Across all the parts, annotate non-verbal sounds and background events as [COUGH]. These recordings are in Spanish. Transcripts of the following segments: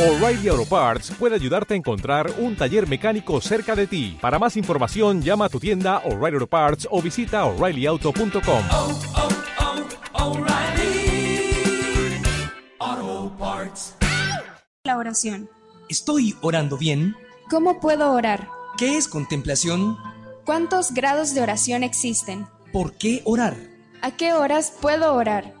O'Reilly Auto Parts puede ayudarte a encontrar un taller mecánico cerca de ti. Para más información, llama a tu tienda O'Reilly Auto Parts o visita oreillyauto.com. oh, oh, Parts. La oración. ¿Estoy orando bien? ¿Cómo puedo orar? ¿Qué es contemplación? ¿Cuántos grados de oración existen? ¿Por qué orar? ¿A qué horas puedo orar?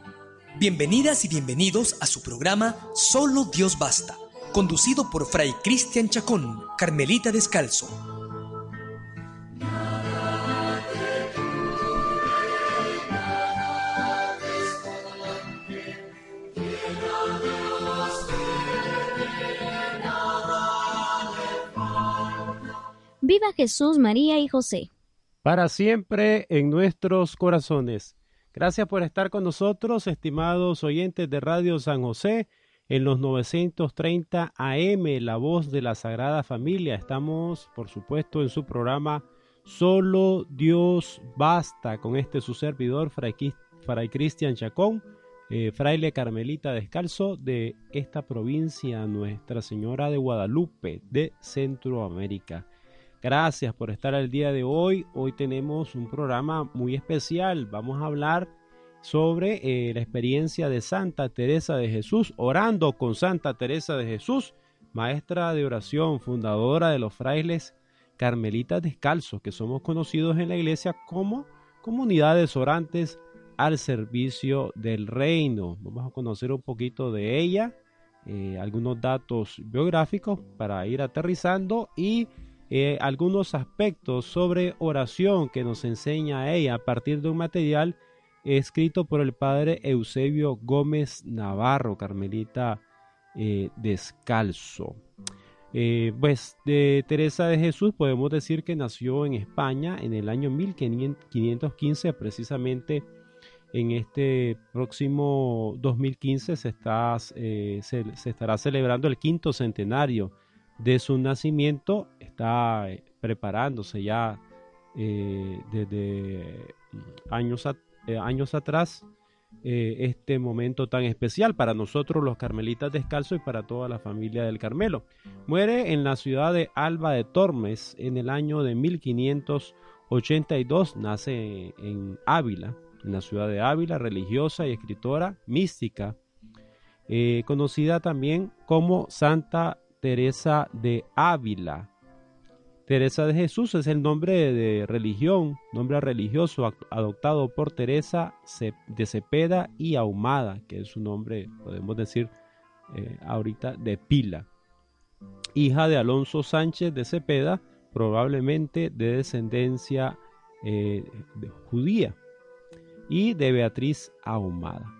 Bienvenidas y bienvenidos a su programa Solo Dios Basta, conducido por Fray Cristian Chacón, Carmelita Descalzo. Viva Jesús, María y José. Para siempre en nuestros corazones. Gracias por estar con nosotros, estimados oyentes de Radio San José, en los 930 AM, La Voz de la Sagrada Familia. Estamos, por supuesto, en su programa Solo Dios Basta, con este su servidor, Fray, Cristian Chacón, eh, fraile carmelita descalzo de esta provincia, Nuestra Señora de Guadalupe, de Centroamérica. Gracias por estar al día de hoy. Hoy tenemos un programa muy especial. Vamos a hablar sobre eh, la experiencia de Santa Teresa de Jesús, orando con Santa Teresa de Jesús, maestra de oración, fundadora de los frailes carmelitas descalzos, que somos conocidos en la iglesia como comunidades orantes al servicio del reino. Vamos a conocer un poquito de ella, eh, algunos datos biográficos para ir aterrizando y eh, algunos aspectos sobre oración que nos enseña ella a partir de un material escrito por el padre Eusebio Gómez Navarro, Carmelita eh, Descalzo. Eh, pues de Teresa de Jesús podemos decir que nació en España en el año 1515, precisamente en este próximo 2015 se, está, se, se estará celebrando el quinto centenario de su nacimiento está preparándose ya eh, desde años, a, eh, años atrás eh, este momento tan especial para nosotros los carmelitas descalzos y para toda la familia del Carmelo. Muere en la ciudad de Alba de Tormes en el año de 1582, nace en Ávila, en la ciudad de Ávila, religiosa y escritora mística, conocida también como Santa Teresa de Ávila. Teresa de Jesús es el nombre de religión, nombre religioso adoptado por Teresa de Cepeda y Ahumada, que es su nombre, podemos decir eh, ahorita, de pila. Hija de Alonso Sánchez de Cepeda, probablemente de descendencia eh, judía, y de Beatriz Ahumada.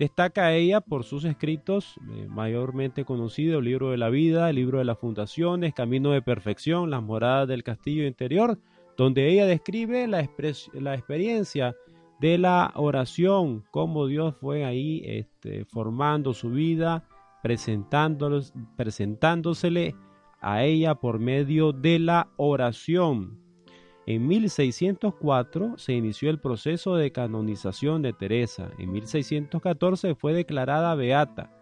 Destaca ella por sus escritos, eh, mayormente conocido, el libro de la vida, libro de las fundaciones, Camino de Perfección, las moradas del castillo interior, donde ella describe la, la experiencia de la oración, cómo Dios fue ahí este, formando su vida, presentándosele a ella por medio de la oración. En 1604 se inició el proceso de canonización de Teresa, en 1614 fue declarada beata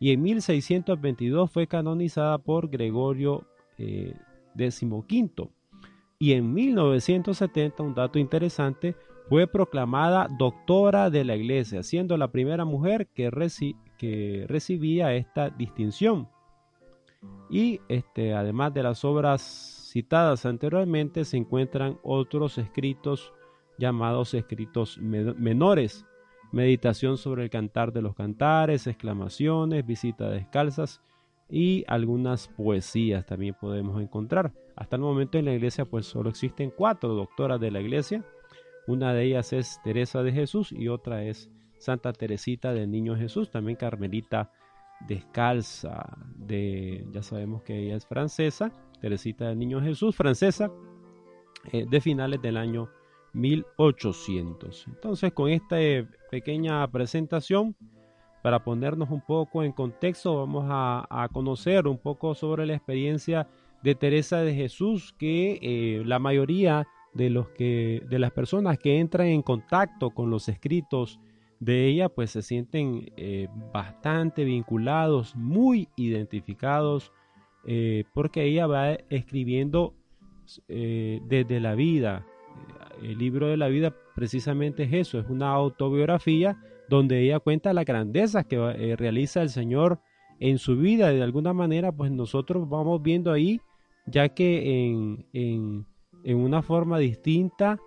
y en 1622 fue canonizada por Gregorio eh, XV. Y en 1970, un dato interesante, fue proclamada doctora de la iglesia, siendo la primera mujer que, recibía esta distinción. Y este, además de las obras citadas anteriormente se encuentran otros escritos llamados escritos menores, meditación sobre el cantar de los cantares, exclamaciones, visitas descalzas y algunas poesías también podemos encontrar. Hasta el momento en la iglesia pues solo existen cuatro doctoras de la iglesia. Una de ellas es Teresa de Jesús y otra es Santa Teresita del Niño Jesús, también Carmelita descalza de ya sabemos que ella es francesa Teresita del Niño Jesús, francesa, eh, de finales del año 1800. Entonces, con esta eh, pequeña presentación, para ponernos un poco en contexto, vamos a, conocer un poco sobre la experiencia de Teresa de Jesús, que eh, la mayoría de, los que, de las personas que entran en contacto con los escritos de ella pues se sienten bastante vinculados, muy identificados, eh, porque ella va escribiendo eh, desde la vida. El libro de la vida precisamente es eso, es una autobiografía donde ella cuenta las grandezas que realiza el Señor en su vida de alguna manera pues nosotros vamos viendo ahí ya que en, en, en una forma distinta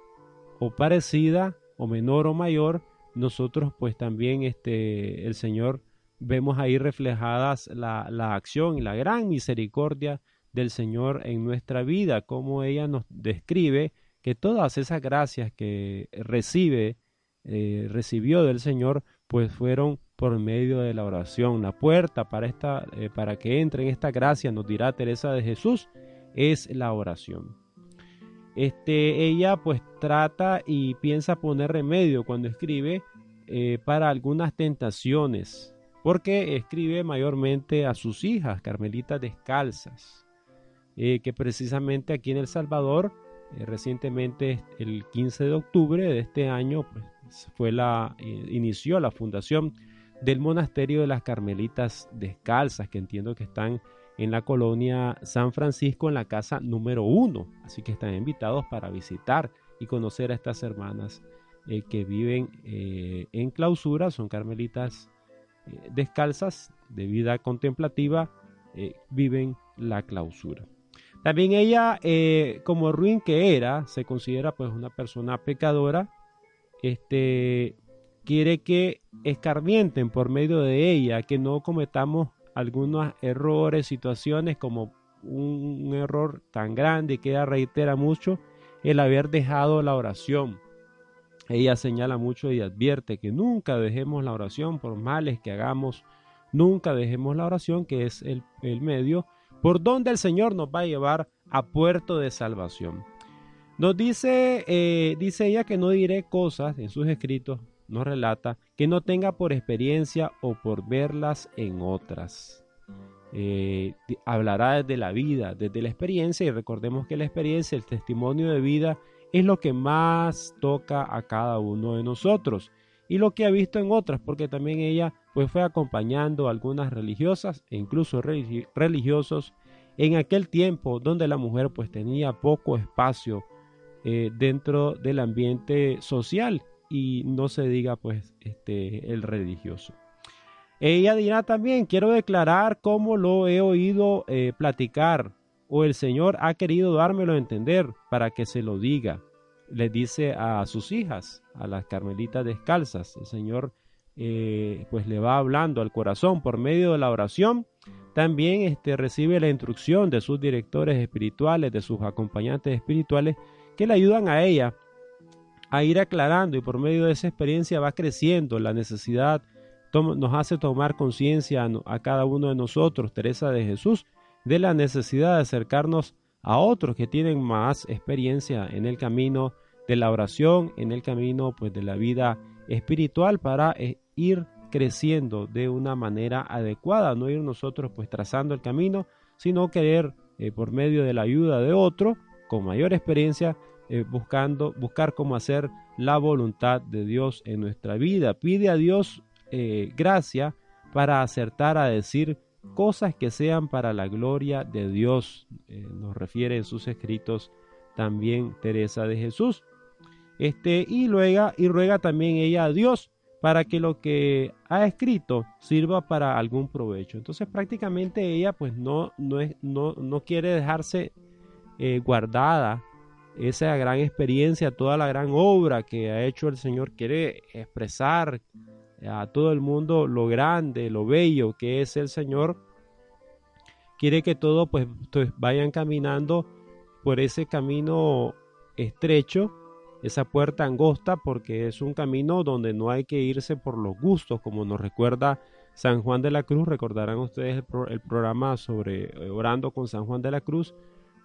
o parecida o menor o mayor nosotros pues también este, el Señor vemos ahí reflejadas la, la, acción y la gran misericordia del Señor en nuestra vida, como ella nos describe que todas esas gracias que recibe, eh, recibió del Señor, pues fueron por medio de la oración. La puerta para, esta, eh, para que entre en esta gracia, nos dirá Teresa de Jesús, es la oración. Este, ella pues trata y piensa poner remedio cuando escribe eh, para algunas tentaciones, porque escribe mayormente a sus hijas, carmelitas descalzas, eh, que precisamente aquí en El Salvador, eh, recientemente el 15 de octubre de este año, pues, fue la, inició la fundación del monasterio de las carmelitas descalzas, que entiendo que están en la colonia San Francisco, en la casa número uno. Así que están invitados para visitar y conocer a estas hermanas eh, que viven eh, en clausura, son carmelitas eh, descalzas de vida contemplativa, viven la clausura. También ella, como ruin que era, se considera pues una persona pecadora, este, quiere que escarmienten por medio de ella, que no cometamos algunos errores, situaciones como un, error tan grande que ella reitera mucho, el haber dejado la oración. Ella señala mucho y advierte que nunca dejemos la oración por males que hagamos, nunca dejemos la oración que es el, medio por donde el Señor nos va a llevar a puerto de salvación. Nos dice, eh, dice ella que no diré cosas en sus escritos nos relata que no tenga por experiencia o por verlas en otras. Eh, hablará desde la vida, desde la experiencia y recordemos que la experiencia, el testimonio de vida es lo que más toca a cada uno de nosotros y lo que ha visto en otras, porque también ella pues fue acompañando a algunas religiosas e incluso religiosos en aquel tiempo donde la mujer pues tenía poco espacio eh, dentro del ambiente social y no se diga pues este el religioso. Ella dirá también, quiero declarar cómo lo he oído eh, platicar o el Señor ha querido dármelo a entender para que se lo diga. Le dice a sus hijas, a las carmelitas descalzas, el Señor eh, pues le va hablando al corazón por medio de la oración. También este, recibe la instrucción de sus directores espirituales, de sus acompañantes espirituales, que le ayudan a ella a ir aclarando y por medio de esa experiencia va creciendo la necesidad, nos hace tomar conciencia a, cada uno de nosotros, Teresa de Jesús, de la necesidad de acercarnos a otros que tienen más experiencia en el camino de la oración, en el camino pues de la vida espiritual para eh, ir creciendo de una manera adecuada, no ir nosotros pues trazando el camino, sino querer eh, por medio de la ayuda de otro con mayor experiencia eh, buscando, buscar cómo hacer la voluntad de Dios en nuestra vida. Pide a Dios gracia para acertar a decir cosas que sean para la gloria de Dios. Eh, nos refiere en sus escritos también Teresa de Jesús. Este, y, ruega, y ruega también ella a Dios para que lo que ha escrito sirva para algún provecho. Entonces prácticamente ella pues no, no, es, no, no quiere dejarse guardada esa gran experiencia, toda la gran obra que ha hecho el Señor, quiere expresar a todo el mundo lo grande, lo bello que es el Señor. Quiere que todos pues, pues, vayan caminando por ese camino estrecho, esa puerta angosta, porque es un camino donde no hay que irse por los gustos, como nos recuerda San Juan de la Cruz. Recordarán ustedes el programa sobre eh, orando con San Juan de la Cruz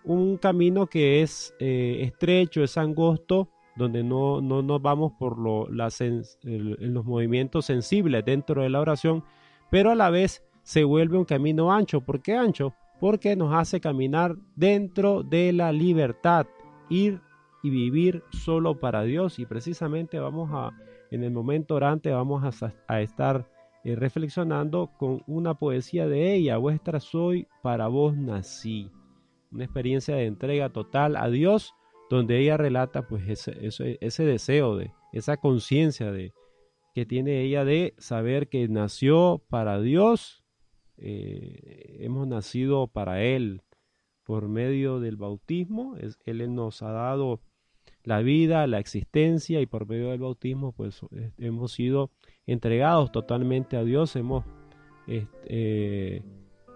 un camino que es eh, estrecho, es angosto, donde no, no nos vamos por lo, los movimientos sensibles dentro de la oración, pero a la vez se vuelve un camino ancho. ¿Por qué ancho? Porque nos hace caminar dentro de la libertad, ir y vivir solo para Dios y precisamente vamos a en el momento orante vamos a, a estar eh, reflexionando con una poesía de ella, vuestra soy, para vos nací. Una experiencia de entrega total a Dios, donde ella relata pues ese, ese, deseo, de esa conciencia de que tiene ella de saber que nació para Dios, eh, hemos nacido para Él. Por medio del bautismo, Él nos ha dado la vida, la existencia y por medio del bautismo pues hemos sido entregados totalmente a Dios, hemos, eh,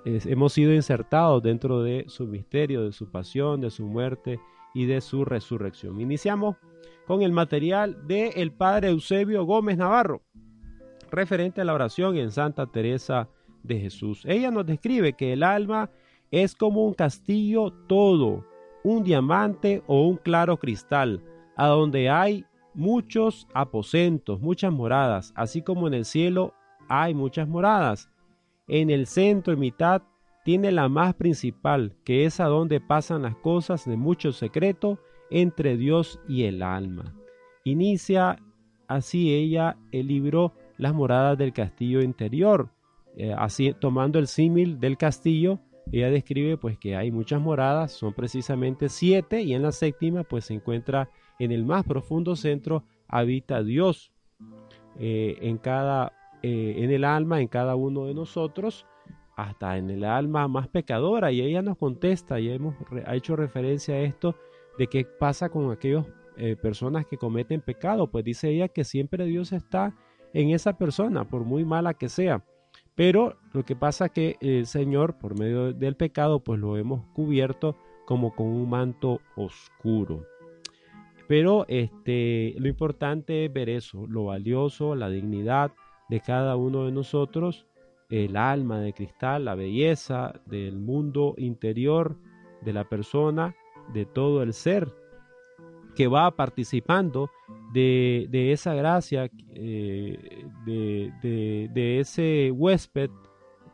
hemos sido insertados dentro de su misterio, de su pasión, de su muerte y de su resurrección. Iniciamos con el material del el padre Eusebio Gómez Navarro, referente a la oración en Santa Teresa de Jesús. Ella nos describe que el alma es como un castillo todo, un diamante o un claro cristal, a donde hay muchos aposentos, muchas moradas, así como en el cielo hay muchas moradas. En el centro y mitad tiene la más principal, que es a donde pasan las cosas de mucho secreto entre Dios y el alma. Inicia así ella el libro Las moradas del castillo interior, eh, así tomando el símil del castillo, ella describe pues que hay muchas moradas, son precisamente siete y en la séptima pues se encuentra en el más profundo centro habita Dios. Eh, en cada, eh, en el alma, en cada uno de nosotros, hasta en el alma más pecadora. Y ella nos contesta, y hemos ha hecho referencia a esto, de qué pasa con aquellas eh, personas que cometen pecado. Pues dice ella que siempre Dios está en esa persona, por muy mala que sea. Pero lo que pasa que el Señor, por medio del pecado, pues lo hemos cubierto como con un manto oscuro. Pero este, lo importante es ver eso, lo valioso, la dignidad de cada uno de nosotros, el alma de cristal, la belleza del mundo interior de la persona, de todo el ser que va participando de, esa gracia, eh, de, de, ese huésped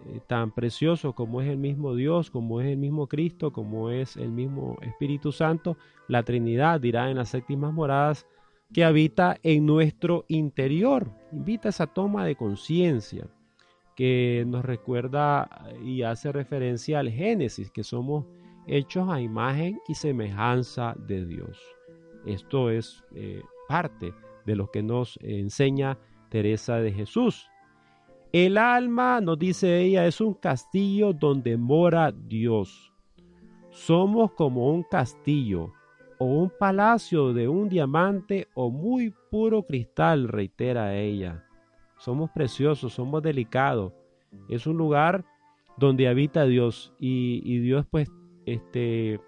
eh, tan precioso como es el mismo Dios, como es el mismo Cristo, como es el mismo Espíritu Santo, la Trinidad dirá en las séptimas moradas que habita en nuestro interior. Invita a esa toma de conciencia que nos recuerda y hace referencia al Génesis, que somos hechos a imagen y semejanza de Dios. Esto es eh, parte de lo que nos enseña Teresa de Jesús. El alma, nos dice ella, es un castillo donde mora Dios. Somos como un castillo o un palacio de un diamante o muy puro cristal, reitera ella. Somos preciosos, somos delicados. Es un lugar donde habita Dios y, Dios pues este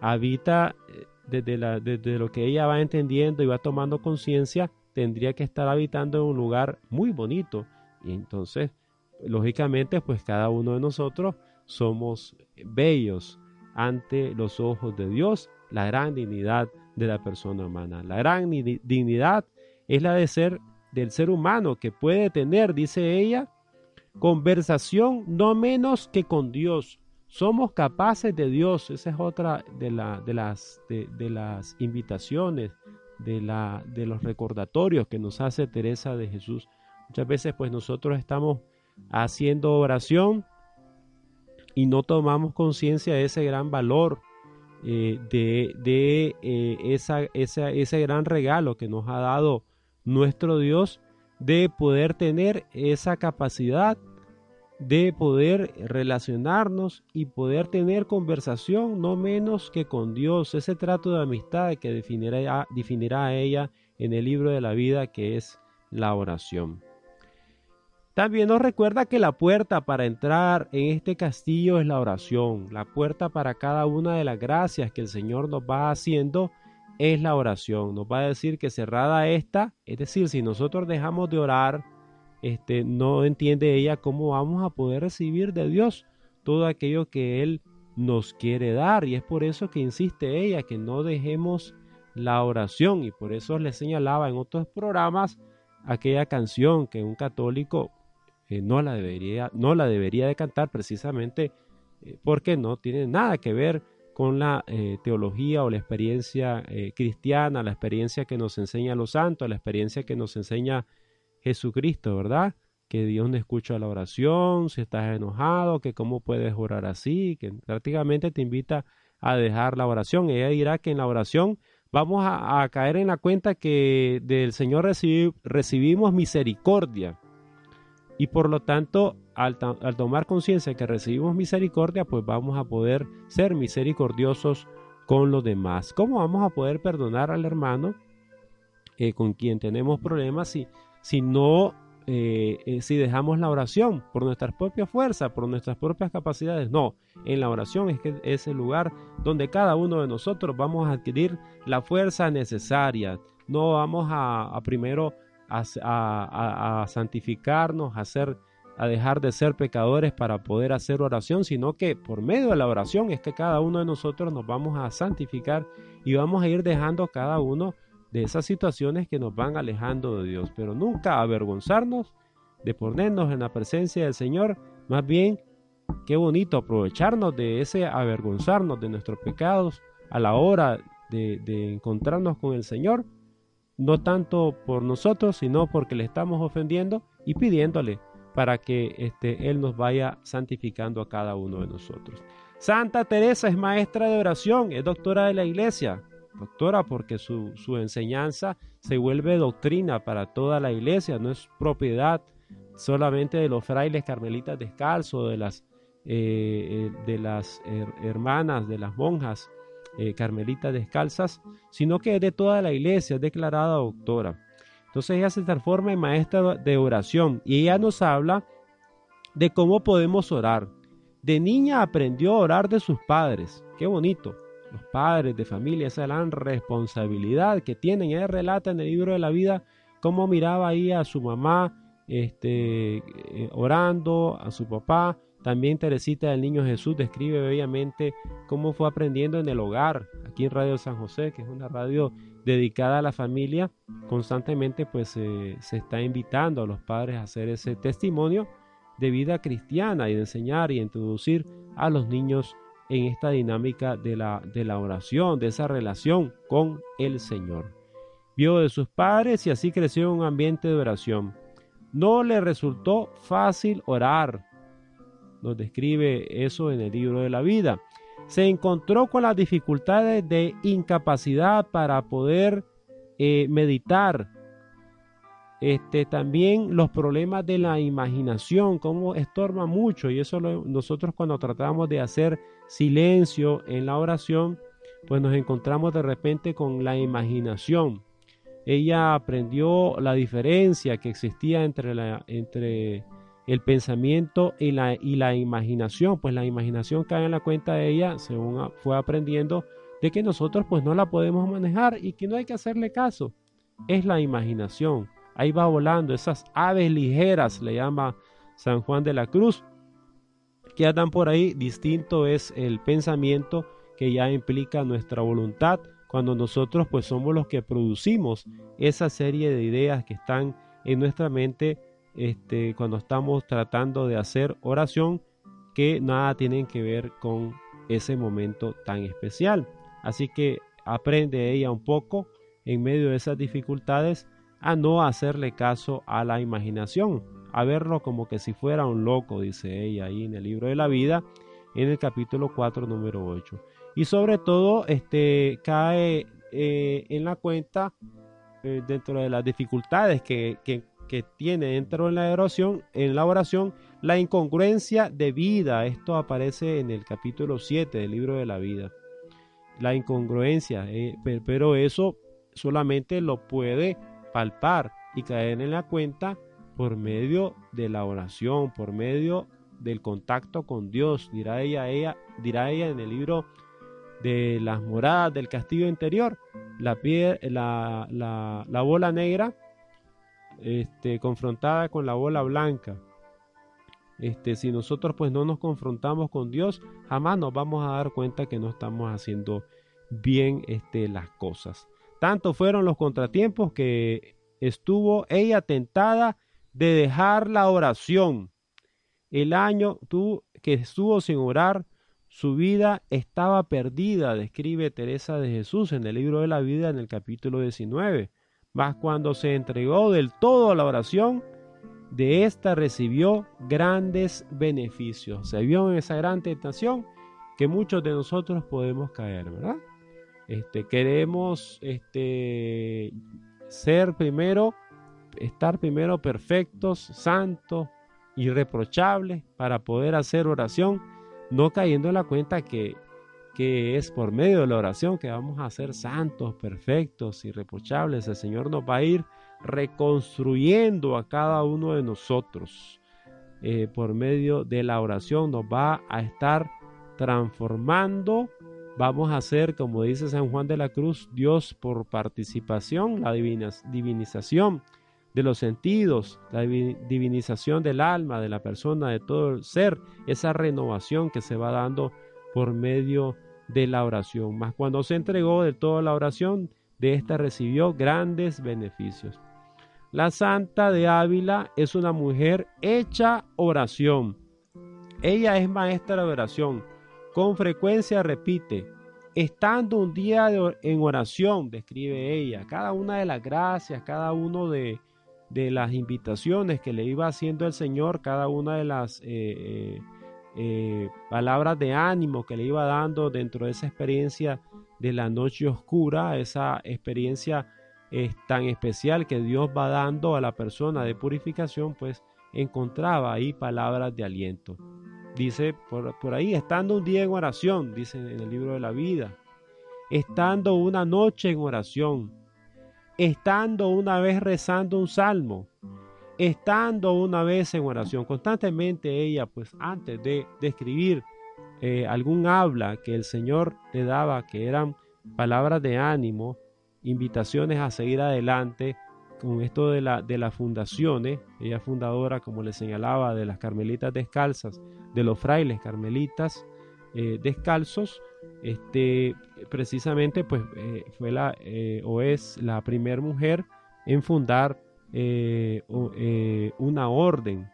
habita eh, desde, la, desde lo que ella va entendiendo y va tomando conciencia, tendría que estar habitando en un lugar muy bonito y entonces, lógicamente, pues cada uno de nosotros somos bellos ante los ojos de Dios, la gran dignidad de la persona humana. La gran dignidad es la de ser del ser humano que puede tener, dice ella, conversación no menos que con Dios. Somos capaces de Dios. Esa es otra de, de, las, de, las invitaciones, de, la, de los recordatorios que nos hace Teresa de Jesús Muchas veces pues nosotros estamos haciendo oración y no tomamos conciencia de ese gran valor, eh, de, eh, esa, ese gran regalo que nos ha dado nuestro Dios de poder tener esa capacidad de poder relacionarnos y poder tener conversación no menos que con Dios, ese trato de amistad que definirá, definirá a ella en el libro de la vida que es la oración. También nos recuerda que la puerta para entrar en este castillo es la oración. La puerta para cada una de las gracias que el Señor nos va haciendo es la oración. Nos va a decir que cerrada esta, es decir, si nosotros dejamos de orar, este, no entiende ella cómo vamos a poder recibir de Dios todo aquello que Él nos quiere dar. Y es por eso que insiste ella, que no dejemos la oración. Y por eso le señalaba en otros programas aquella canción que un católico no, la debería, no la debería de cantar precisamente eh, porque no tiene nada que ver con la eh, teología o la experiencia eh, cristiana, la experiencia que nos enseña los santos, la experiencia que nos enseña Jesucristo, ¿verdad? Que Dios no escucha la oración, si estás enojado, que cómo puedes orar así, que prácticamente te invita a dejar la oración. Ella dirá que en la oración vamos a, caer en la cuenta que del Señor recibimos misericordia. Y por lo tanto, al, tomar conciencia que recibimos misericordia, pues vamos a poder ser misericordiosos con los demás. ¿Cómo vamos a poder perdonar al hermano eh, con quien tenemos problemas si, si no, eh, eh, si dejamos la oración por nuestras propias fuerzas, por nuestras propias capacidades? No, en la oración es que es el lugar donde cada uno de nosotros vamos a adquirir la fuerza necesaria. No vamos a, a primero a, santificarnos, a, a dejar de ser pecadores para poder hacer oración, sino que por medio de la oración es que cada uno de nosotros nos vamos a santificar y vamos a ir dejando cada uno de esas situaciones que nos van alejando de Dios, pero nunca avergonzarnos de ponernos en la presencia del Señor, más bien qué bonito aprovecharnos de ese avergonzarnos de nuestros pecados a la hora de encontrarnos con el Señor no tanto por nosotros, sino porque le estamos ofendiendo y pidiéndole para que este, Él nos vaya santificando a cada uno de nosotros. Santa Teresa es maestra de oración, es doctora de la iglesia, doctora porque su, enseñanza se vuelve doctrina para toda la iglesia, no es propiedad solamente de los frailes carmelitas descalzos, de las, eh, eh, de las hermanas, de las monjas eh, carmelita descalzas, sino que es de toda la iglesia, es declarada doctora. Entonces ella se transforma en maestra de oración y ella nos habla de cómo podemos orar. De niña aprendió a orar de sus padres. Qué bonito. Los padres de familia, esa gran responsabilidad que tienen. Ella relata en el libro de la vida cómo miraba ahí a su mamá este, eh, orando, a su papá, también Teresita del Niño Jesús describe bellamente cómo fue aprendiendo en el hogar, aquí en Radio San José, que es una radio dedicada a la familia. Constantemente pues se está invitando a los padres a hacer ese testimonio de vida cristiana y de enseñar y introducir a los niños en esta dinámica de la, de la oración, de esa relación con el Señor. Vio de sus padres y así creció en un ambiente de oración. No le resultó fácil orar, nos describe eso en el libro de la vida. Se encontró con las dificultades de incapacidad para poder eh, meditar. Este, también los problemas de la imaginación, como estorba mucho, y eso nosotros cuando tratamos de hacer silencio en la oración, pues nos encontramos de repente con la imaginación. Ella aprendió la diferencia que existía entre, la, entre el pensamiento y la, y la imaginación, pues la imaginación cae en la cuenta de ella, según fue aprendiendo, de que nosotros pues no la podemos manejar y que no hay que hacerle caso. Es la imaginación. Ahí va volando esas aves ligeras, le llama San Juan de la Cruz, que andan por ahí. Distinto es el pensamiento que ya implica nuestra voluntad, cuando nosotros pues somos los que producimos esa serie de ideas que están en nuestra mente este, cuando estamos tratando de hacer oración que nada tienen que ver con ese momento tan especial. Así que aprende ella un poco en medio de esas dificultades a no hacerle caso a la imaginación, a verlo como que si fuera un loco, dice ella ahí en el libro de la vida, en el capítulo 4, número 8. Y sobre todo, este, cae eh, en la cuenta eh, dentro de las dificultades que, que, que tiene dentro de la oración, en la oración, la incongruencia de vida. Esto aparece en el capítulo 7 del libro de la vida. La incongruencia, eh, pero eso solamente lo puede palpar y caer en la cuenta por medio de la oración, por medio del contacto con Dios, dirá ella, ella, dirá ella en el libro de las moradas del castillo interior, la, la, la bola negra este, confrontada con la bola blanca. Este, si nosotros pues no nos confrontamos con Dios, jamás nos vamos a dar cuenta que no estamos haciendo bien este, las cosas. Tanto fueron los contratiempos que estuvo ella tentada de dejar la oración. El año que estuvo sin orar, Su vida estaba perdida, describe Teresa de Jesús en el libro de la vida en el capítulo 19. Mas cuando se entregó del todo a la oración, de esta recibió grandes beneficios. Se vio en esa gran tentación que muchos de nosotros podemos caer, ¿verdad? Este, queremos este, ser primero, estar primero perfectos, santos, irreprochables para poder hacer oración, no cayendo en la cuenta que, que es por medio de la oración que vamos a ser santos, perfectos, irreprochables. El Señor nos va a ir reconstruyendo a cada uno de nosotros. Eh, por medio de la oración nos va a estar transformando. Vamos a ser, como dice San Juan de la Cruz, Dios por participación, la divinización de los sentidos, la divinización del alma, de la persona, de todo el ser, esa renovación que se va dando por medio de la oración. Mas cuando se entregó de toda la oración, de esta recibió grandes beneficios. La santa de Ávila es una mujer hecha oración. Ella es maestra de oración. Con frecuencia repite, estando un día en oración, describe ella, cada una de las gracias, cada uno de, de las invitaciones que le iba haciendo el Señor, cada una de las eh, eh, eh, palabras de ánimo que le iba dando dentro de esa experiencia de la noche oscura, esa experiencia tan especial que Dios va dando a la persona de purificación, pues encontraba ahí palabras de aliento. Dice por, por ahí, estando un día en oración, dice en el libro de la vida, estando una noche en oración, estando una vez rezando un salmo, estando una vez en oración. Constantemente ella, pues antes de, escribir eh, algún habla que el Señor le daba, que eran palabras de ánimo, invitaciones a seguir adelante con esto de, la, de las fundaciones, ella fundadora, como le señalaba, de las carmelitas descalzas, de los frailes carmelitas eh, descalzos, este, precisamente pues eh, fue la o es la primera mujer en fundar eh, una orden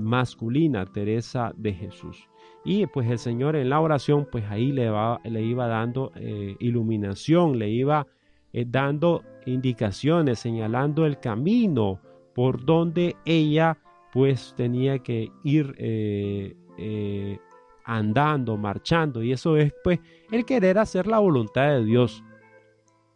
masculina, Teresa de Jesús. Y pues el Señor en la oración pues ahí le, va, le iba dando iluminación, le iba dando indicaciones, señalando el camino por donde ella pues tenía que ir andando, marchando. Y eso es pues el querer hacer la voluntad de Dios.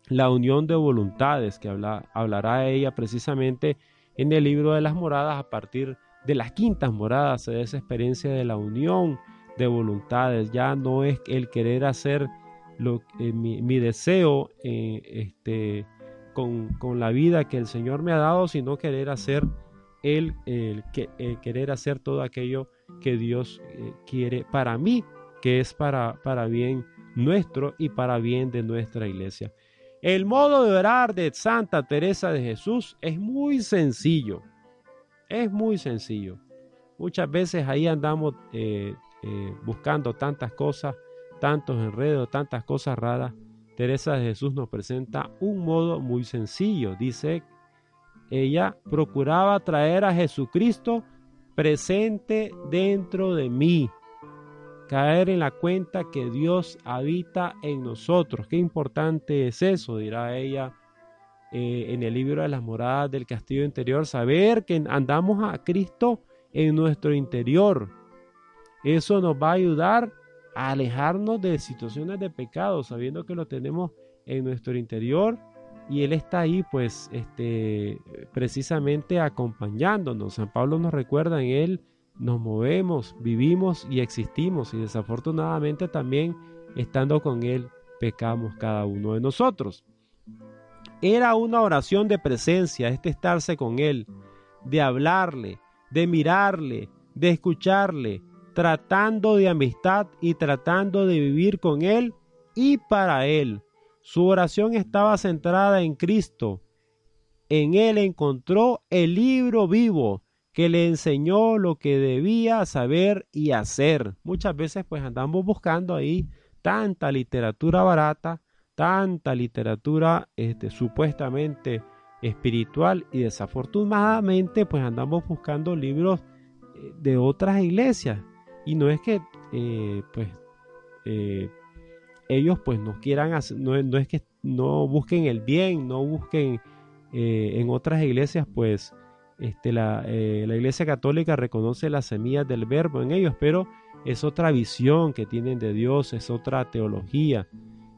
La unión de voluntades que habla, hablará ella precisamente en el libro de las moradas a partir de las quintas moradas, de esa experiencia de la unión de voluntades. Ya no es el querer hacer lo, eh, mi, deseo eh, este, con, con, la vida que el Señor me ha dado, sino querer hacer el, el, el querer hacer todo aquello que Dios eh, quiere para mí, que es para, para bien nuestro y para bien de nuestra iglesia. El modo de orar de Santa Teresa de Jesús es muy sencillo. Es muy sencillo. Muchas veces ahí andamos eh, eh, buscando tantas cosas, tantos enredos, tantas cosas raras. Teresa de Jesús nos presenta un modo muy sencillo. Dice, ella procuraba traer a Jesucristo presente dentro de mí. Caer en la cuenta que Dios habita en nosotros. Qué importante es eso, dirá ella eh, en el libro de las moradas del castillo interior. Saber que andamos a Cristo en nuestro interior. Eso nos va a ayudar a alejarnos de situaciones de pecado, sabiendo que lo tenemos en nuestro interior y Él está ahí pues este, precisamente acompañándonos. San Pablo nos recuerda en Él nos movemos, vivimos y existimos y desafortunadamente también estando con Él pecamos cada uno de nosotros. Era una oración de presencia, este estarse con Él, de hablarle, de mirarle, de escucharle, tratando de amistad y tratando de vivir con Él y para Él su oración estaba centrada en Cristo. En él encontró el libro vivo que le enseñó lo que debía saber y hacer. Muchas veces pues andamos buscando ahí tanta literatura barata, tanta literatura este, supuestamente espiritual y desafortunadamente pues andamos buscando libros eh, de otras iglesias y no es que eh, pues eh, ellos pues no quieran hacer, no, es que no busquen el bien, no busquen en otras iglesias pues este, la, eh, la, iglesia católica reconoce las semillas del verbo en ellos, pero es otra visión que tienen de Dios, es otra teología.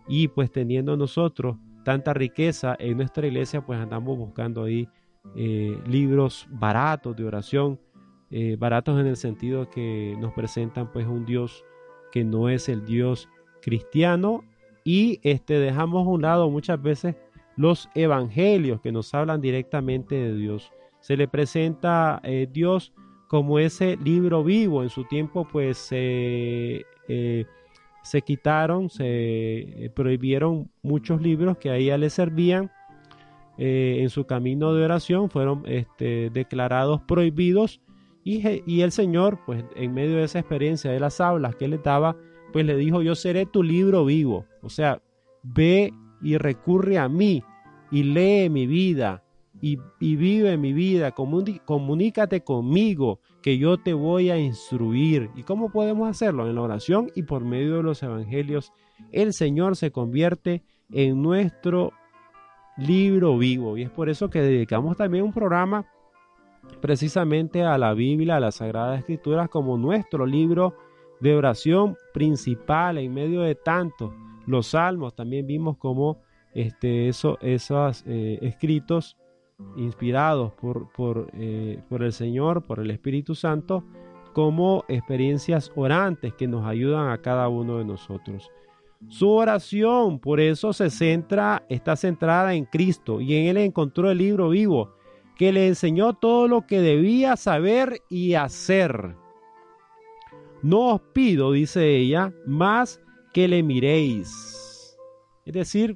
Y pues teniendo nosotros tanta riqueza en nuestra iglesia, pues andamos buscando ahí eh, libros baratos de oración, eh, baratos en el sentido que nos presentan pues un Dios que no es el Dios cristiano y este dejamos a un lado muchas veces los evangelios que nos hablan directamente de Dios. Se le presenta eh, Dios como ese libro vivo. En su tiempo pues se quitaron, se prohibieron muchos libros que a ella le servían eh, en su camino de oración fueron este, declarados prohibidos y, y, el Señor, pues en medio de esa experiencia de las aulas que le daba, pues le dijo, yo seré tu libro vivo. O sea, ve y recurre a mí y lee mi vida y, y vive mi vida, comunícate conmigo, que yo te voy a instruir. ¿Y cómo podemos hacerlo? En la oración y por medio de los evangelios, el Señor se convierte en nuestro libro vivo. Y es por eso que dedicamos también un programa precisamente a la Biblia, a las Sagradas Escrituras, como nuestro libro de oración principal en medio de tantos. Los salmos también vimos como este, eso, esos eh, escritos inspirados por, por, eh, por el Señor, por el Espíritu Santo, como experiencias orantes que nos ayudan a cada uno de nosotros. Su oración, por eso se centra, está centrada en Cristo y en Él encontró el libro vivo que le enseñó todo lo que debía saber y hacer. No os pido, dice ella, más que le miréis. Es decir,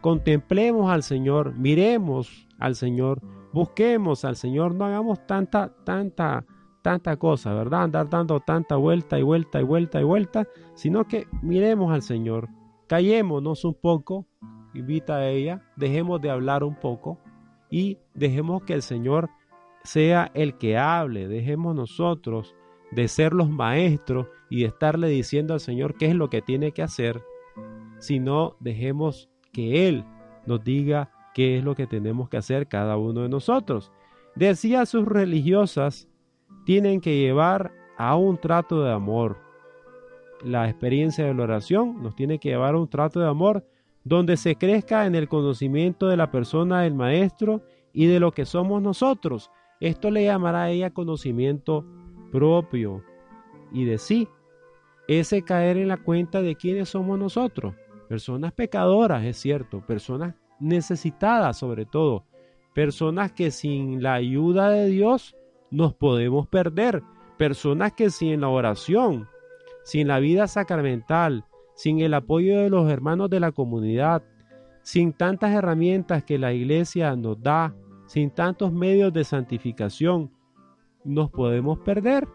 contemplemos al Señor, miremos al Señor, busquemos al Señor, no hagamos tanta, tanta tanta cosa, ¿verdad? Andar dando tanta vuelta y vuelta y vuelta y vuelta, sino que miremos al Señor, callémonos un poco, invita a ella, dejemos de hablar un poco y dejemos que el Señor sea el que hable, dejemos nosotros de ser los maestros y de estarle diciendo al Señor qué es lo que tiene que hacer, sino dejemos que Él nos diga qué es lo que tenemos que hacer cada uno de nosotros. Decía sus religiosas tienen que llevar a un trato de amor. La experiencia de la oración nos tiene que llevar a un trato de amor donde se crezca en el conocimiento de la persona del maestro y de lo que somos nosotros. Esto le llamará a ella conocimiento propio y de sí. Ese caer en la cuenta de quiénes somos nosotros. Personas pecadoras, es cierto, personas necesitadas sobre todo, personas que sin la ayuda de Dios nos podemos perder. Personas que sin la oración, sin la vida sacramental, sin el apoyo de los hermanos de la comunidad, sin tantas herramientas que la iglesia nos da, sin tantos medios de santificación, nos podemos perder.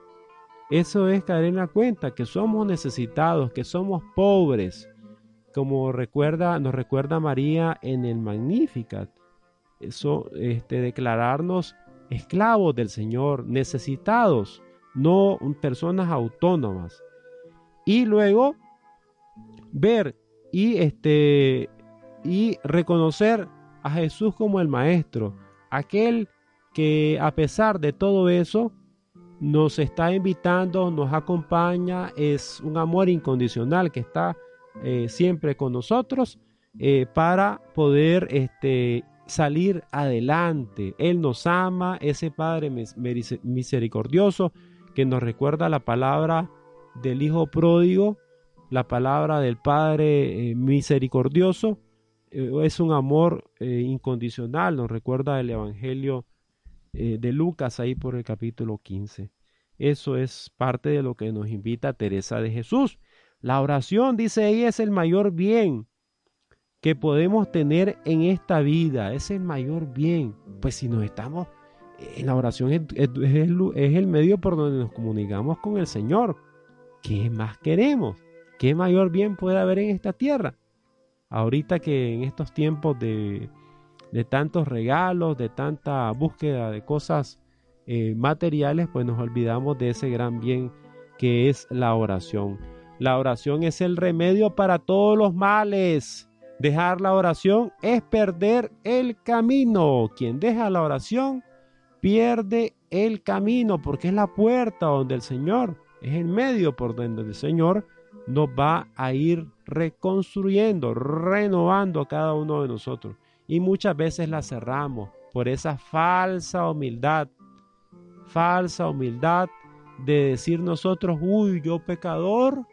Eso es caer en la cuenta que somos necesitados, que somos pobres, como recuerda, nos recuerda María en el Magnificat. Eso, este, declararnos esclavos del Señor, necesitados, no personas autónomas. Y luego ver y este y reconocer a Jesús como el maestro, aquel que a pesar de todo eso nos está invitando, nos acompaña, es un amor incondicional que está eh, siempre con nosotros eh, para poder este, salir adelante. Él nos ama, ese Padre misericordioso que nos recuerda la palabra del Hijo pródigo, la palabra del Padre eh, misericordioso. Es un amor incondicional, nos recuerda el Evangelio de Lucas ahí por el capítulo 15. Eso es parte de lo que nos invita Teresa de Jesús. La oración, dice ella, es el mayor bien que podemos tener en esta vida. Es el mayor bien. Pues si nos estamos en la oración es, el, medio por donde nos comunicamos con el Señor. ¿Qué más queremos? ¿Qué mayor bien puede haber en esta tierra? Ahorita que en estos tiempos de, de tantos regalos, de tanta búsqueda de cosas eh, materiales, pues nos olvidamos de ese gran bien que es la oración. La oración es el remedio para todos los males. Dejar la oración es perder el camino. Quien deja la oración pierde el camino porque es la puerta donde el Señor, es el medio por donde el Señor nos va a ir reconstruyendo, renovando a cada uno de nosotros. Y muchas veces la cerramos por esa falsa humildad, falsa humildad de decir nosotros, uy, yo pecador,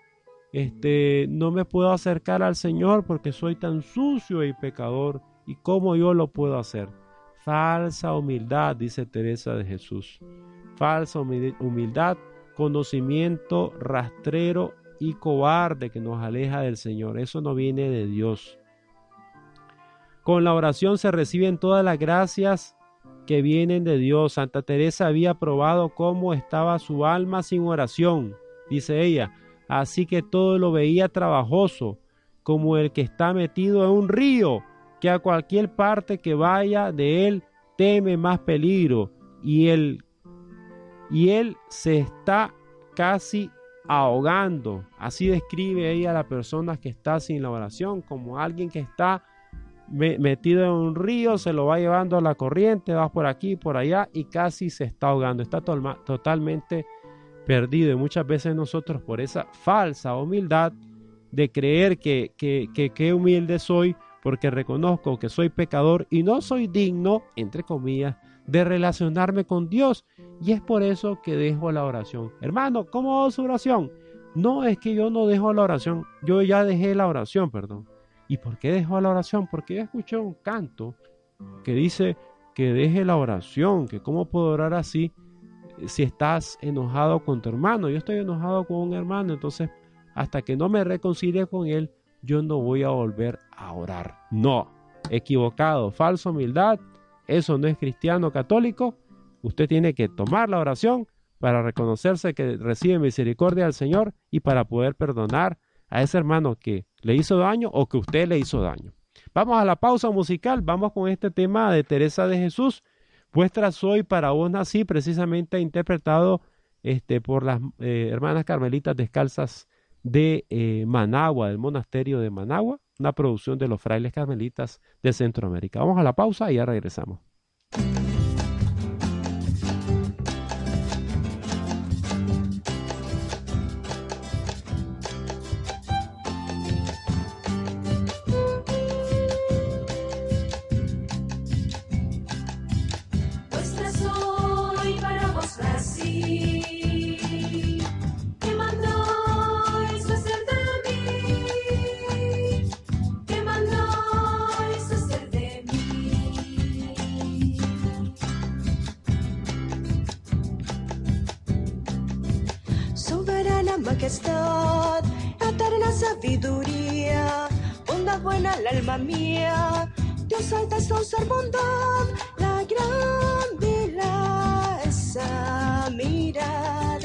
este, no me puedo acercar al Señor porque soy tan sucio y pecador. ¿Y cómo yo lo puedo hacer? Falsa humildad, dice Teresa de Jesús. Falsa humildad, conocimiento rastrero y cobarde que nos aleja del Señor. Eso no viene de Dios. Con la oración se reciben todas las gracias que vienen de Dios. Santa Teresa había probado cómo estaba su alma sin oración, dice ella así que todo lo veía trabajoso, como el que está metido en un río, que a cualquier parte que vaya de él teme más peligro, y él, y él se está casi ahogando. Así describe ella a la persona que está sin la oración, como alguien que está metido en un río, se lo va llevando a la corriente, va por aquí, por allá y casi se está ahogando, está totalmente perdido y muchas veces nosotros por esa falsa humildad de creer que, que, humilde soy porque reconozco que soy pecador y no soy digno, entre comillas, de relacionarme con Dios. Y es por eso que dejo la oración. Hermano, ¿cómo hago su oración? No es que yo no dejo la oración, yo ya dejé la oración, perdón. ¿Y por qué dejo la oración? Porque yo escuché un canto que dice que deje la oración, que cómo puedo orar así si estás enojado con tu hermano. Yo estoy enojado con un hermano, entonces hasta que no me reconcilie con él, yo no voy a volver a orar. No, equivocado, falsa humildad, eso no es cristiano católico. Usted tiene que tomar la oración para reconocerse que recibe misericordia del Señor y para poder perdonar a ese hermano que le hizo daño o que usted le hizo daño. Vamos a la pausa musical, vamos con este tema de Teresa de Jesús Vuestra soy para vos nací, precisamente interpretado este, por las eh, hermanas carmelitas descalzas de eh, Managua, del monasterio de Managua, una producción de los frailes carmelitas de Centroamérica. Vamos a la pausa y ya regresamos. Alma mía, Dios alta ser bondad, la gran belleza, mirad,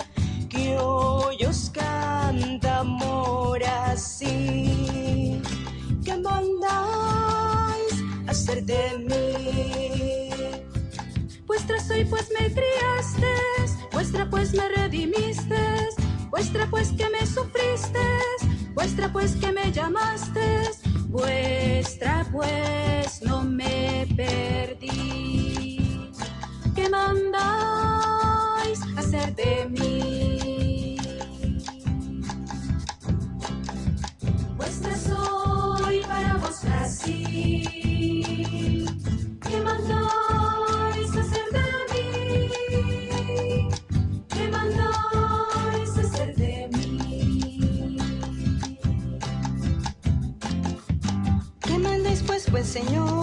que hoy os canta amor así, que mandáis hacer de mí. Vuestra soy pues me criaste, vuestra pues me redimiste Vuestra pues que me sufriste, vuestra pues que me llamaste, vuestra pues no me perdí. Señor,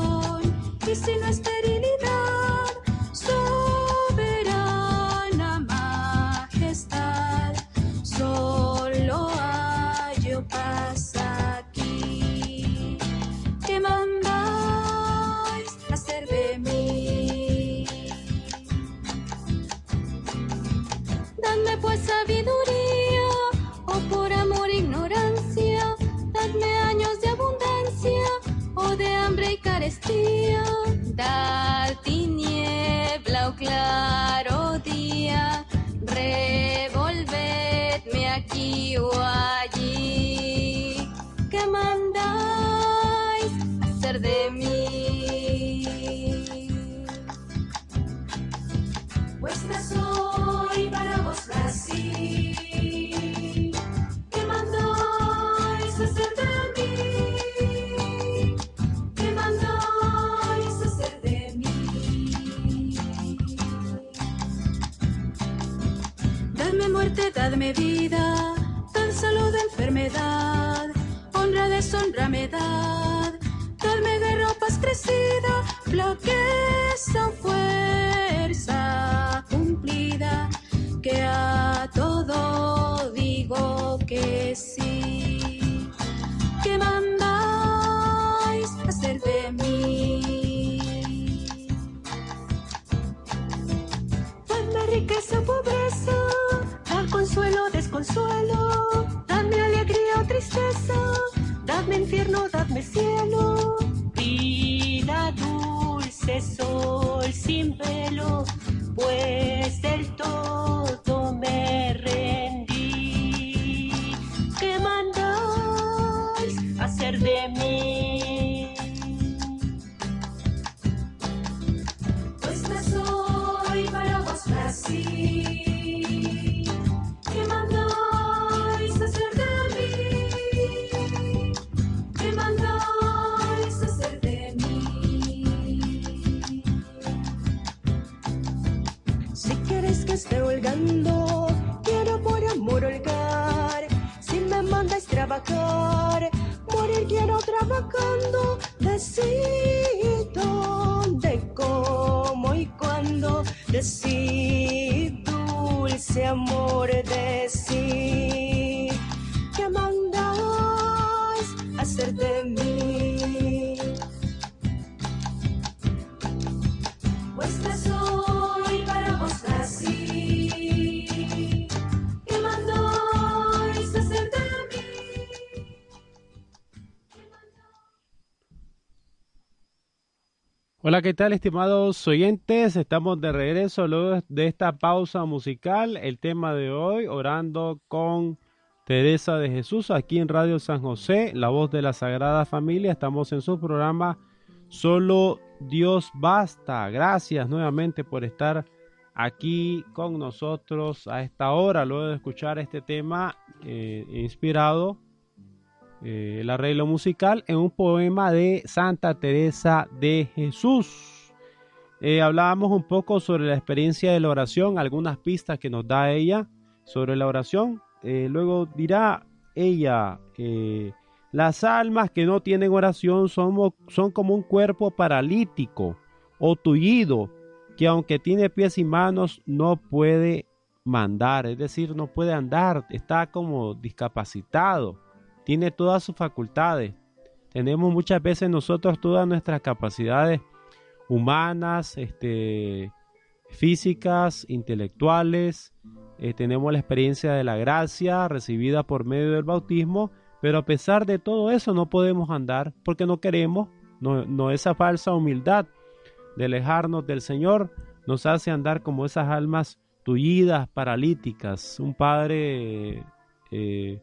devoción, y si no sol sin velo, pues Hola, ¿qué tal, estimados oyentes? Estamos de regreso luego de esta pausa musical. El tema de hoy, orando con Teresa de Jesús, aquí en Radio San José, la voz de la Sagrada Familia. Estamos en su programa Solo Dios Basta. Gracias nuevamente por estar aquí con nosotros a esta hora, luego de escuchar este tema eh, inspirado eh, el arreglo musical en un poema de Santa Teresa de Jesús. Eh, hablábamos un poco sobre la experiencia de la oración, algunas pistas que nos da ella sobre la oración. Eh, luego dirá ella, las almas que no tienen oración son, son como un cuerpo paralítico o tullido, que aunque tiene pies y manos no puede mandar, es decir, no puede andar, está como discapacitado tiene todas sus facultades. Tenemos muchas veces nosotros todas nuestras capacidades humanas, este, físicas, intelectuales. eh, tenemos la experiencia de la gracia recibida por medio del bautismo, pero a pesar de todo eso no podemos andar porque no queremos, no, no esa falsa humildad de alejarnos del Señor nos hace andar como esas almas tullidas, paralíticas. Un padre eh,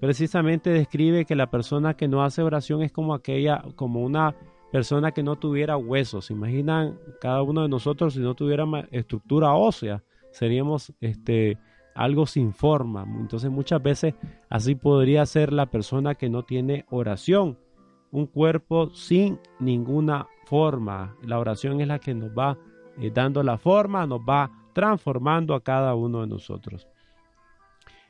precisamente describe que la persona que no hace oración es como aquella, como una persona que no tuviera huesos. ¿Se imaginan cada uno de nosotros si no tuviera estructura ósea? Seríamos este, algo sin forma. Entonces muchas veces así podría ser la persona que no tiene oración. Un cuerpo sin ninguna forma. La oración es la que nos va eh, dando la forma, nos va transformando a cada uno de nosotros.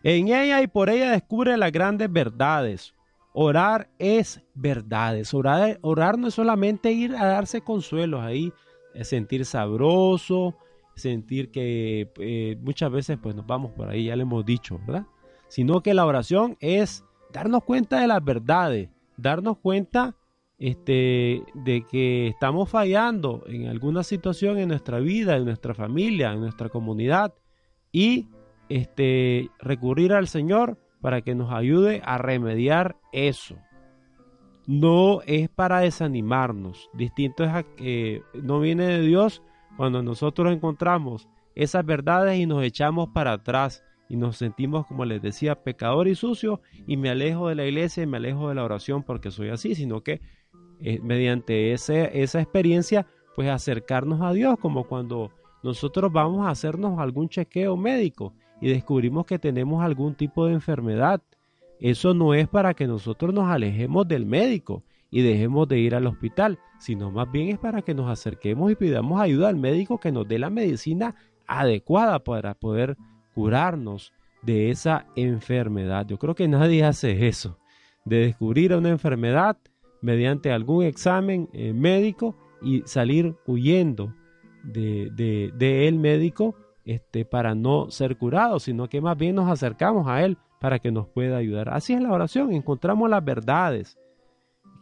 En ella y por ella descubre las grandes verdades. Orar es verdades. Orar, orar no es solamente ir a darse consuelos ahí, sentir sabroso, sentir que eh, muchas veces pues nos vamos por ahí, ya le hemos dicho, ¿verdad? Sino que la oración es darnos cuenta de las verdades, darnos cuenta este, de que estamos fallando en alguna situación en nuestra vida, en nuestra familia, en nuestra comunidad y este, recurrir al Señor para que nos ayude a remediar eso. No es para desanimarnos, distinto es a que no viene de Dios cuando nosotros encontramos esas verdades y nos echamos para atrás y nos sentimos, como les decía, pecador y sucio y me alejo de la iglesia y me alejo de la oración porque soy así, sino que eh, mediante ese, esa experiencia, pues acercarnos a Dios, como cuando nosotros vamos a hacernos algún chequeo médico y descubrimos que tenemos algún tipo de enfermedad. Eso no es para que nosotros nos alejemos del médico y dejemos de ir al hospital, sino más bien es para que nos acerquemos y pidamos ayuda al médico que nos dé la medicina adecuada para poder curarnos de esa enfermedad. Yo creo que nadie hace eso, de descubrir una enfermedad mediante algún examen eh, médico y salir huyendo de, de, el médico este, para no ser curado, sino que más bien nos acercamos a él para que nos pueda ayudar. Así es la oración, encontramos las verdades.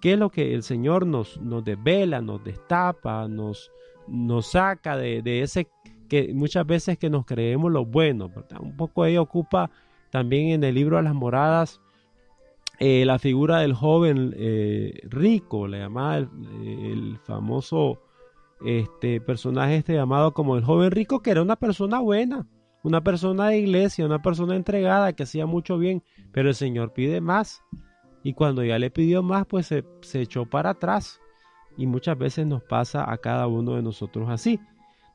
¿Qué es lo que el Señor nos, nos desvela, nos destapa, nos, nos saca de, de ese que muchas veces que nos creemos lo bueno? Un poco ahí ocupa también en el libro de las moradas eh, la figura del joven eh, rico, le llamaba el, famoso este, personaje este llamado como el joven rico, que era una persona buena, una persona de iglesia, una persona entregada, que hacía mucho bien, pero el Señor pide más. Y cuando ya le pidió más, pues se, se echó para atrás. Y muchas veces nos pasa a cada uno de nosotros así.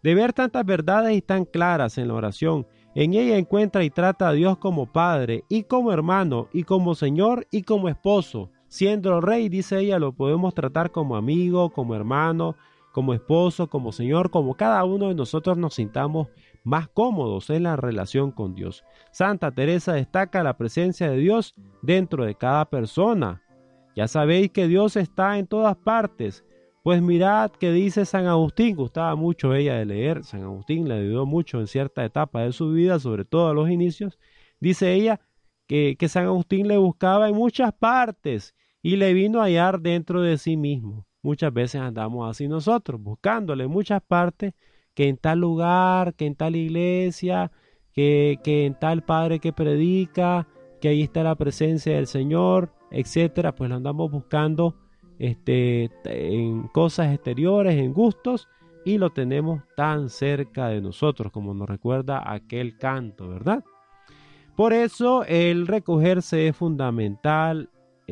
De ver tantas verdades y tan claras en la oración, en ella encuentra y trata a Dios como Padre y como hermano y como Señor y como esposo. Siendo rey, dice ella, lo podemos tratar como amigo, como hermano, como esposo, como Señor, como cada uno de nosotros nos sintamos más cómodos en la relación con Dios. Santa Teresa destaca la presencia de Dios dentro de cada persona. Ya sabéis que Dios está en todas partes pues mirad que dice San Agustín, gustaba mucho ella de leer, San Agustín le ayudó mucho en cierta etapa de su vida, sobre todo a los inicios, dice ella que, que San Agustín le buscaba en muchas partes y le vino a hallar dentro de sí mismo. Muchas veces andamos así nosotros, buscándole en muchas partes, que en tal lugar, que en tal iglesia, que, que en tal padre que predica, que ahí está la presencia del Señor, etcétera, pues lo andamos buscando este, en cosas exteriores, en gustos, y lo tenemos tan cerca de nosotros, como nos recuerda aquel canto, ¿verdad? Por eso el recogerse es fundamental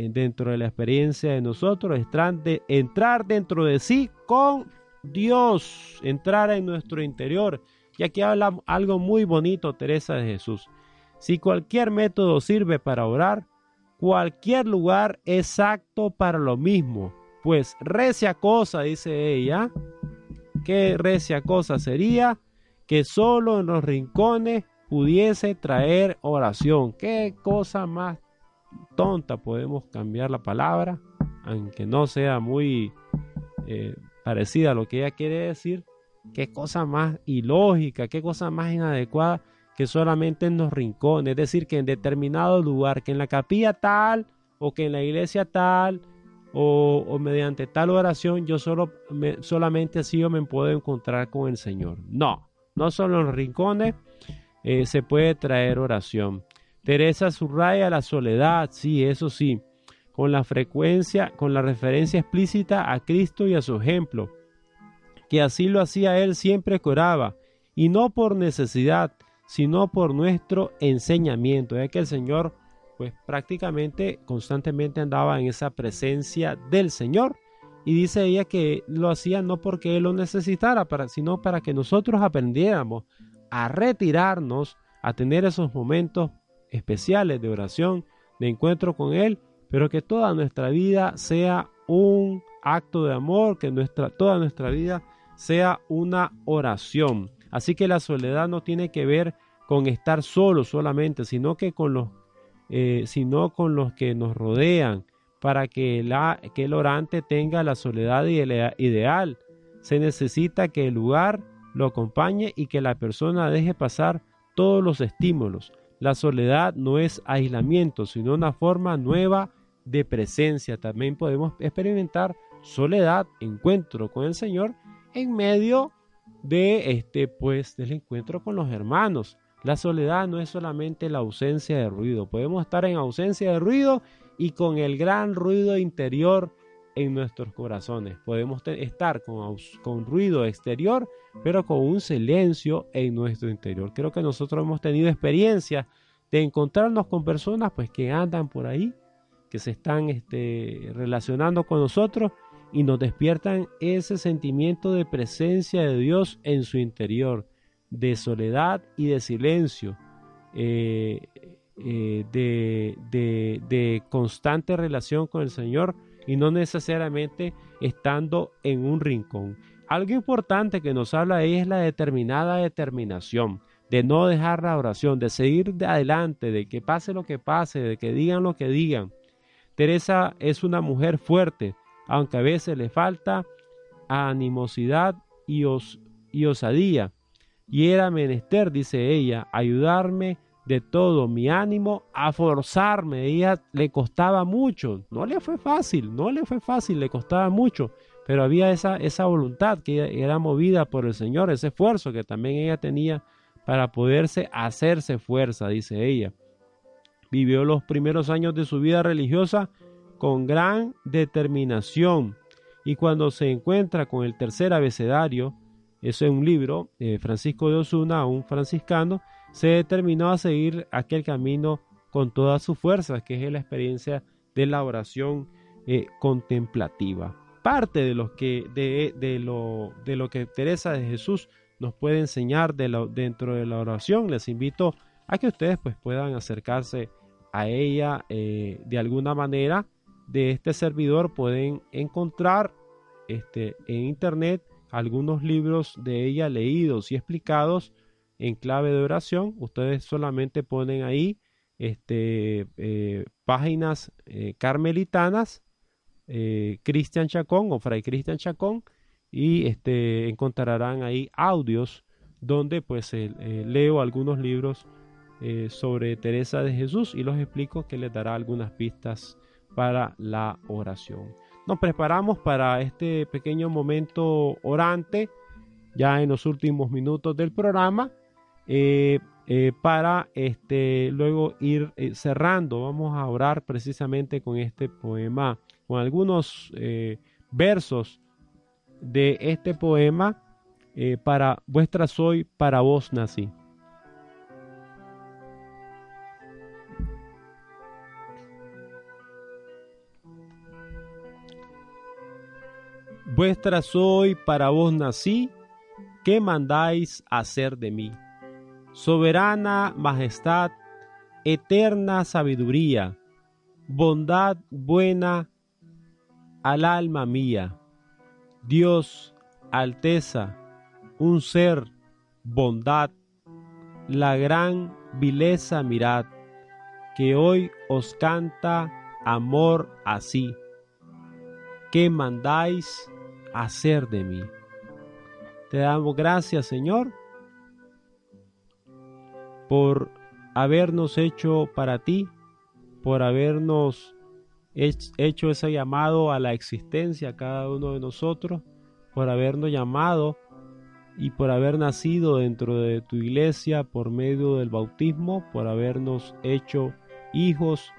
dentro de la experiencia de nosotros, entrar dentro de sí con Dios, entrar en nuestro interior. Y aquí habla algo muy bonito Teresa de Jesús. Si cualquier método sirve para orar, cualquier lugar exacto para lo mismo. Pues recia cosa, dice ella, que recia cosa sería que solo en los rincones pudiese traer oración. Qué cosa más tonta podemos cambiar la palabra, aunque no sea muy eh, parecida a lo que ella quiere decir. Qué cosa más ilógica, qué cosa más inadecuada que solamente en los rincones, es decir, que en determinado lugar, que en la capilla tal o que en la iglesia tal o, mediante tal oración yo solo solamente así yo me puedo encontrar con el Señor. No, no solo en los rincones eh, se puede traer oración. Teresa subraya la soledad, sí, eso sí, con la frecuencia, con la referencia explícita a Cristo y a su ejemplo, que así lo hacía él siempre que oraba, y no por necesidad, sino por nuestro enseñamiento, ya que el Señor pues prácticamente constantemente andaba en esa presencia del Señor y dice ella que lo hacía no porque Él lo necesitara, sino para que nosotros aprendiéramos a retirarnos, a tener esos momentos especiales de oración, de encuentro con Él, pero que toda nuestra vida sea un acto de amor, que nuestra, toda nuestra vida sea una oración. Así que la soledad no tiene que ver con estar solo solamente, sino que con los, eh, sino con los que nos rodean, para que, la, que el orante tenga la soledad ideal. Se necesita que el lugar lo acompañe y que la persona deje pasar todos los estímulos. La soledad no es aislamiento, sino una forma nueva de presencia. También podemos experimentar soledad, encuentro con el Señor en medio de este pues del encuentro con los hermanos. La soledad no es solamente la ausencia de ruido. Podemos estar en ausencia de ruido y con el gran ruido interior en nuestros corazones. Podemos estar con, ruido exterior, pero con un silencio en nuestro interior. Creo que nosotros hemos tenido experiencia de encontrarnos con personas pues que andan por ahí, que se están este, relacionando con nosotros y nos despiertan ese sentimiento de presencia de Dios en su interior, de soledad y de silencio. Eh, eh, de, constante relación con el Señor y no necesariamente estando en un rincón. Algo importante que nos habla ahí es la determinada determinación, de no dejar la oración, de seguir de adelante, de que pase lo que pase, de que digan lo que digan. Teresa es una mujer fuerte, aunque a veces le falta animosidad y, y osadía. Y era menester, dice ella, ayudarme de todo mi ánimo a forzarme. Ella le costaba mucho, no le fue fácil, no le fue fácil, le costaba mucho, pero había esa, esa voluntad que era movida por el Señor, ese esfuerzo que también ella tenía para poderse hacerse fuerza, dice ella. Vivió los primeros años de su vida religiosa con gran determinación y cuando se encuentra con el tercer abecedario, eso es un libro, de Francisco de Osuna, un franciscano, se determinó a seguir aquel camino con todas sus fuerzas, que es la experiencia de la oración eh, contemplativa. Parte de lo, que, de, lo, de lo que Teresa de Jesús nos puede enseñar de dentro de la oración, les invito a que ustedes pues, puedan acercarse a ella eh, de alguna manera. De este servidor pueden encontrar este, en internet algunos libros de ella leídos y explicados en clave de oración. Ustedes solamente ponen ahí este, eh, páginas eh, carmelitanas, eh, Cristian Chacón o Fray Cristian Chacón, y este, encontrarán ahí audios donde pues leo algunos libros sobre Teresa de Jesús y los explico que les dará algunas pistas para la oración. Nos preparamos para este pequeño momento orante ya en los últimos minutos del programa eh, eh, para este, luego ir eh, cerrando. Vamos a orar precisamente con este poema, con algunos versos de este poema. para vuestra soy, para vos nací. Vuestra soy, para vos nací, ¿qué mandáis hacer de mí? Soberana majestad, eterna sabiduría, bondad buena al alma mía. Dios, alteza, un ser, bondad, la gran vileza mirad, que hoy os canta amor así. ¿Qué mandáis hacer de mí? Te damos gracias, Señor, por habernos hecho para ti, por habernos hecho ese llamado a la existencia cada uno de nosotros, por habernos llamado y por haber nacido dentro de tu iglesia por medio del bautismo, por habernos hecho hijos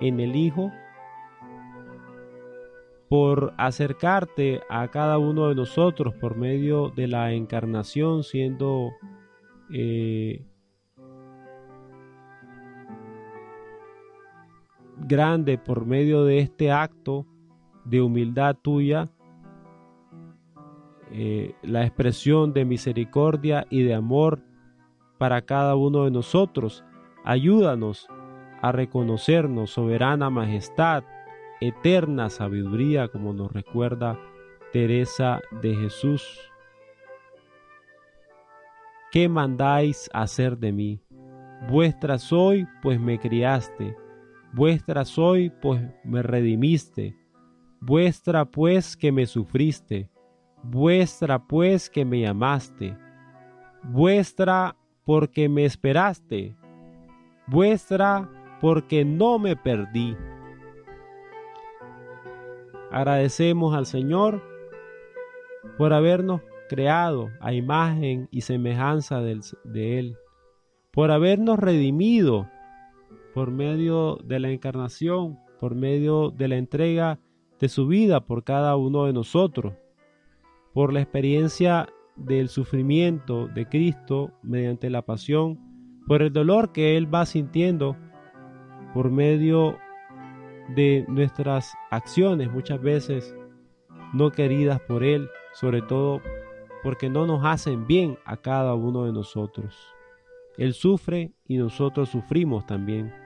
en el Hijo, por acercarte a cada uno de nosotros por medio de la encarnación, siendo eh, grande por medio de este acto de humildad tuya, eh, la expresión de misericordia y de amor para cada uno de nosotros. Ayúdanos a reconocernos soberana majestad, eterna sabiduría, como nos recuerda Teresa de Jesús. ¿Qué mandáis hacer de mí? Vuestra soy, pues me criaste. Vuestra soy, pues me redimiste. Vuestra, pues que me sufriste. Vuestra, pues que me llamaste. Vuestra, porque me esperaste. Vuestra, porque no me perdí. Agradecemos al Señor por habernos creado a imagen y semejanza de Él, por habernos redimido por medio de la encarnación, por medio de la entrega de su vida por cada uno de nosotros, por la experiencia del sufrimiento de Cristo mediante la pasión, por el dolor que Él va sintiendo por medio de nuestras acciones muchas veces no queridas por Él, sobre todo porque no nos hacen bien a cada uno de nosotros. Él sufre y nosotros sufrimos también.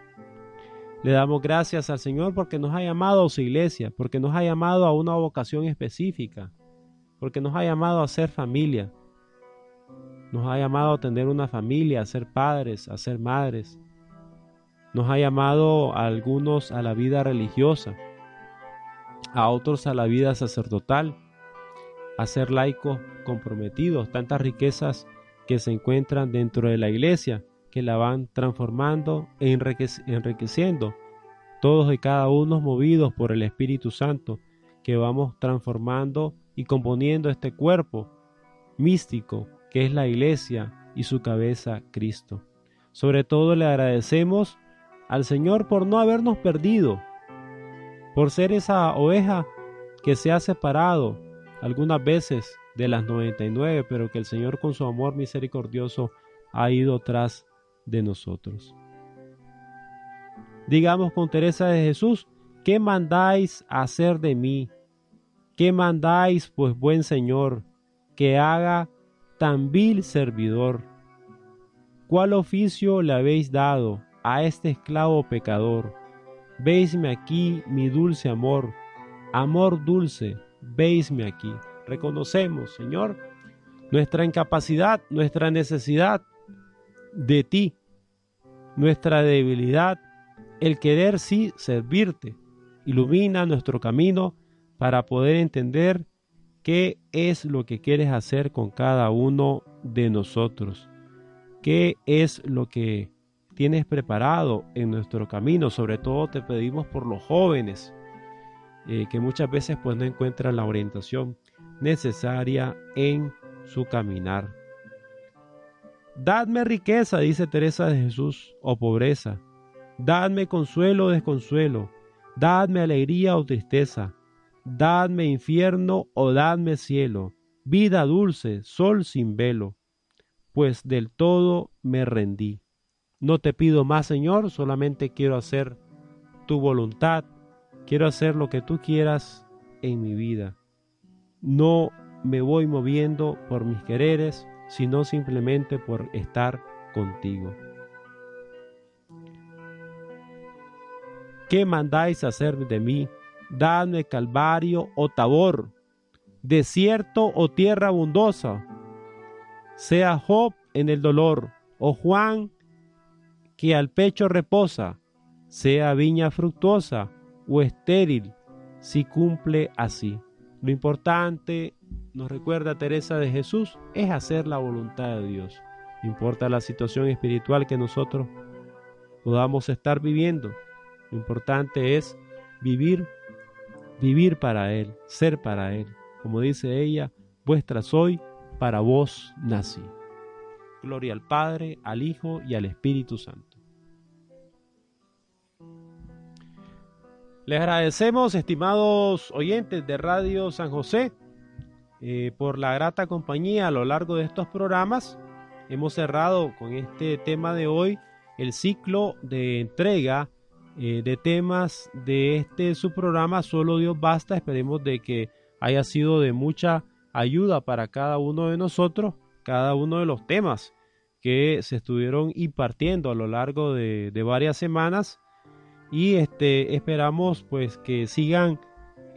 Le damos gracias al Señor porque nos ha llamado a su iglesia, porque nos ha llamado a una vocación específica, porque nos ha llamado a ser familia, nos ha llamado a tener una familia, a ser padres, a ser madres, nos ha llamado a algunos a la vida religiosa, a otros a la vida sacerdotal, a ser laicos comprometidos, tantas riquezas que se encuentran dentro de la iglesia, que la van transformando e enriqueciendo, todos y cada uno movidos por el Espíritu Santo, que vamos transformando y componiendo este cuerpo místico que es la iglesia y su cabeza Cristo. Sobre todo le agradecemos al Señor por no habernos perdido, por ser esa oveja que se ha separado algunas veces de las 99, pero que el Señor con su amor misericordioso ha ido tras de nosotros. Digamos con Teresa de Jesús, ¿qué mandáis hacer de mí? ¿Qué mandáis, pues buen Señor, que haga tan vil servidor? ¿Cuál oficio le habéis dado a este esclavo pecador? Veisme aquí mi dulce amor, amor dulce, veisme aquí. Reconocemos, Señor, nuestra incapacidad, nuestra necesidad de ti, nuestra debilidad, el querer sí servirte. Ilumina nuestro camino para poder entender qué es lo que quieres hacer con cada uno de nosotros. ¿Qué es lo que tienes preparado en nuestro camino? Sobre todo te pedimos por los jóvenes, eh, que muchas veces pues no encuentran la orientación necesaria en su caminar. Dadme riqueza, dice Teresa de Jesús, o pobreza. Dadme consuelo o desconsuelo. Dadme alegría o tristeza. Dadme infierno o dadme cielo. Vida dulce, sol sin velo. Pues del todo me rendí. No te pido más, Señor, solamente quiero hacer tu voluntad. Quiero hacer lo que tú quieras en mi vida. No me voy moviendo por mis quereres, sino simplemente por estar contigo. ¿Qué mandáis hacer de mí? Dadme calvario o tabor, desierto o tierra abundosa. Sea Job en el dolor, o Juan que al pecho reposa, sea viña fructuosa o estéril, si cumple así. Lo importante, nos recuerda Teresa de Jesús, es hacer la voluntad de Dios. No importa la situación espiritual que nosotros podamos estar viviendo. Lo importante es vivir, vivir para Él, ser para Él. Como dice ella, vuestra soy, para vos nací. Gloria al Padre, al Hijo y al Espíritu Santo. Les agradecemos, estimados oyentes de Radio San José, eh, por la grata compañía a lo largo de estos programas. Hemos cerrado con este tema de hoy el ciclo de entrega eh, de temas de este su programa Solo Dios Basta. Esperemos de que haya sido de mucha ayuda para cada uno de nosotros, cada uno de los temas que se estuvieron impartiendo a lo largo de, de varias semanas y este esperamos pues que sigan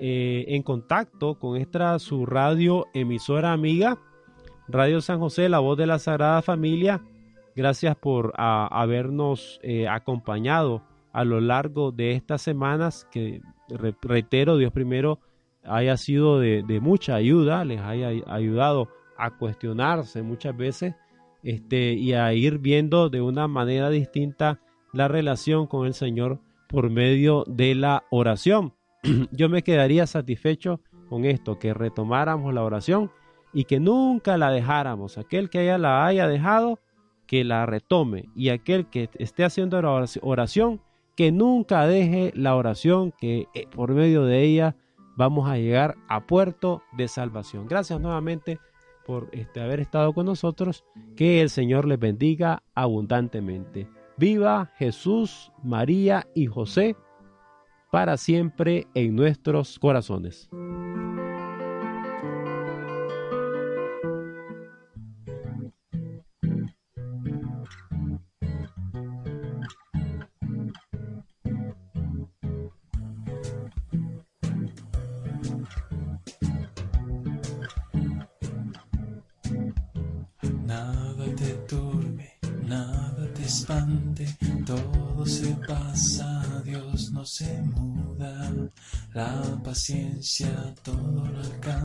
eh, en contacto con esta su radio emisora amiga Radio San José la voz de la Sagrada Familia Gracias por habernos eh, acompañado a lo largo de estas semanas que, re, reitero, Dios primero haya sido de, de, mucha ayuda, les haya ayudado a cuestionarse muchas veces este, y a ir viendo de una manera distinta la relación con el Señor por medio de la oración. [CLEARS THROAT] Yo me quedaría satisfecho con esto, que retomáramos la oración y que nunca la dejáramos. Aquel que ella la haya dejado, que la retome. Y aquel que esté haciendo la oración, que nunca deje la oración, que eh, por medio de ella vamos a llegar a puerto de salvación. Gracias nuevamente por este, haber estado con nosotros. Que el Señor les bendiga abundantemente. Viva Jesús, María y José para siempre en nuestros corazones. Paciencia.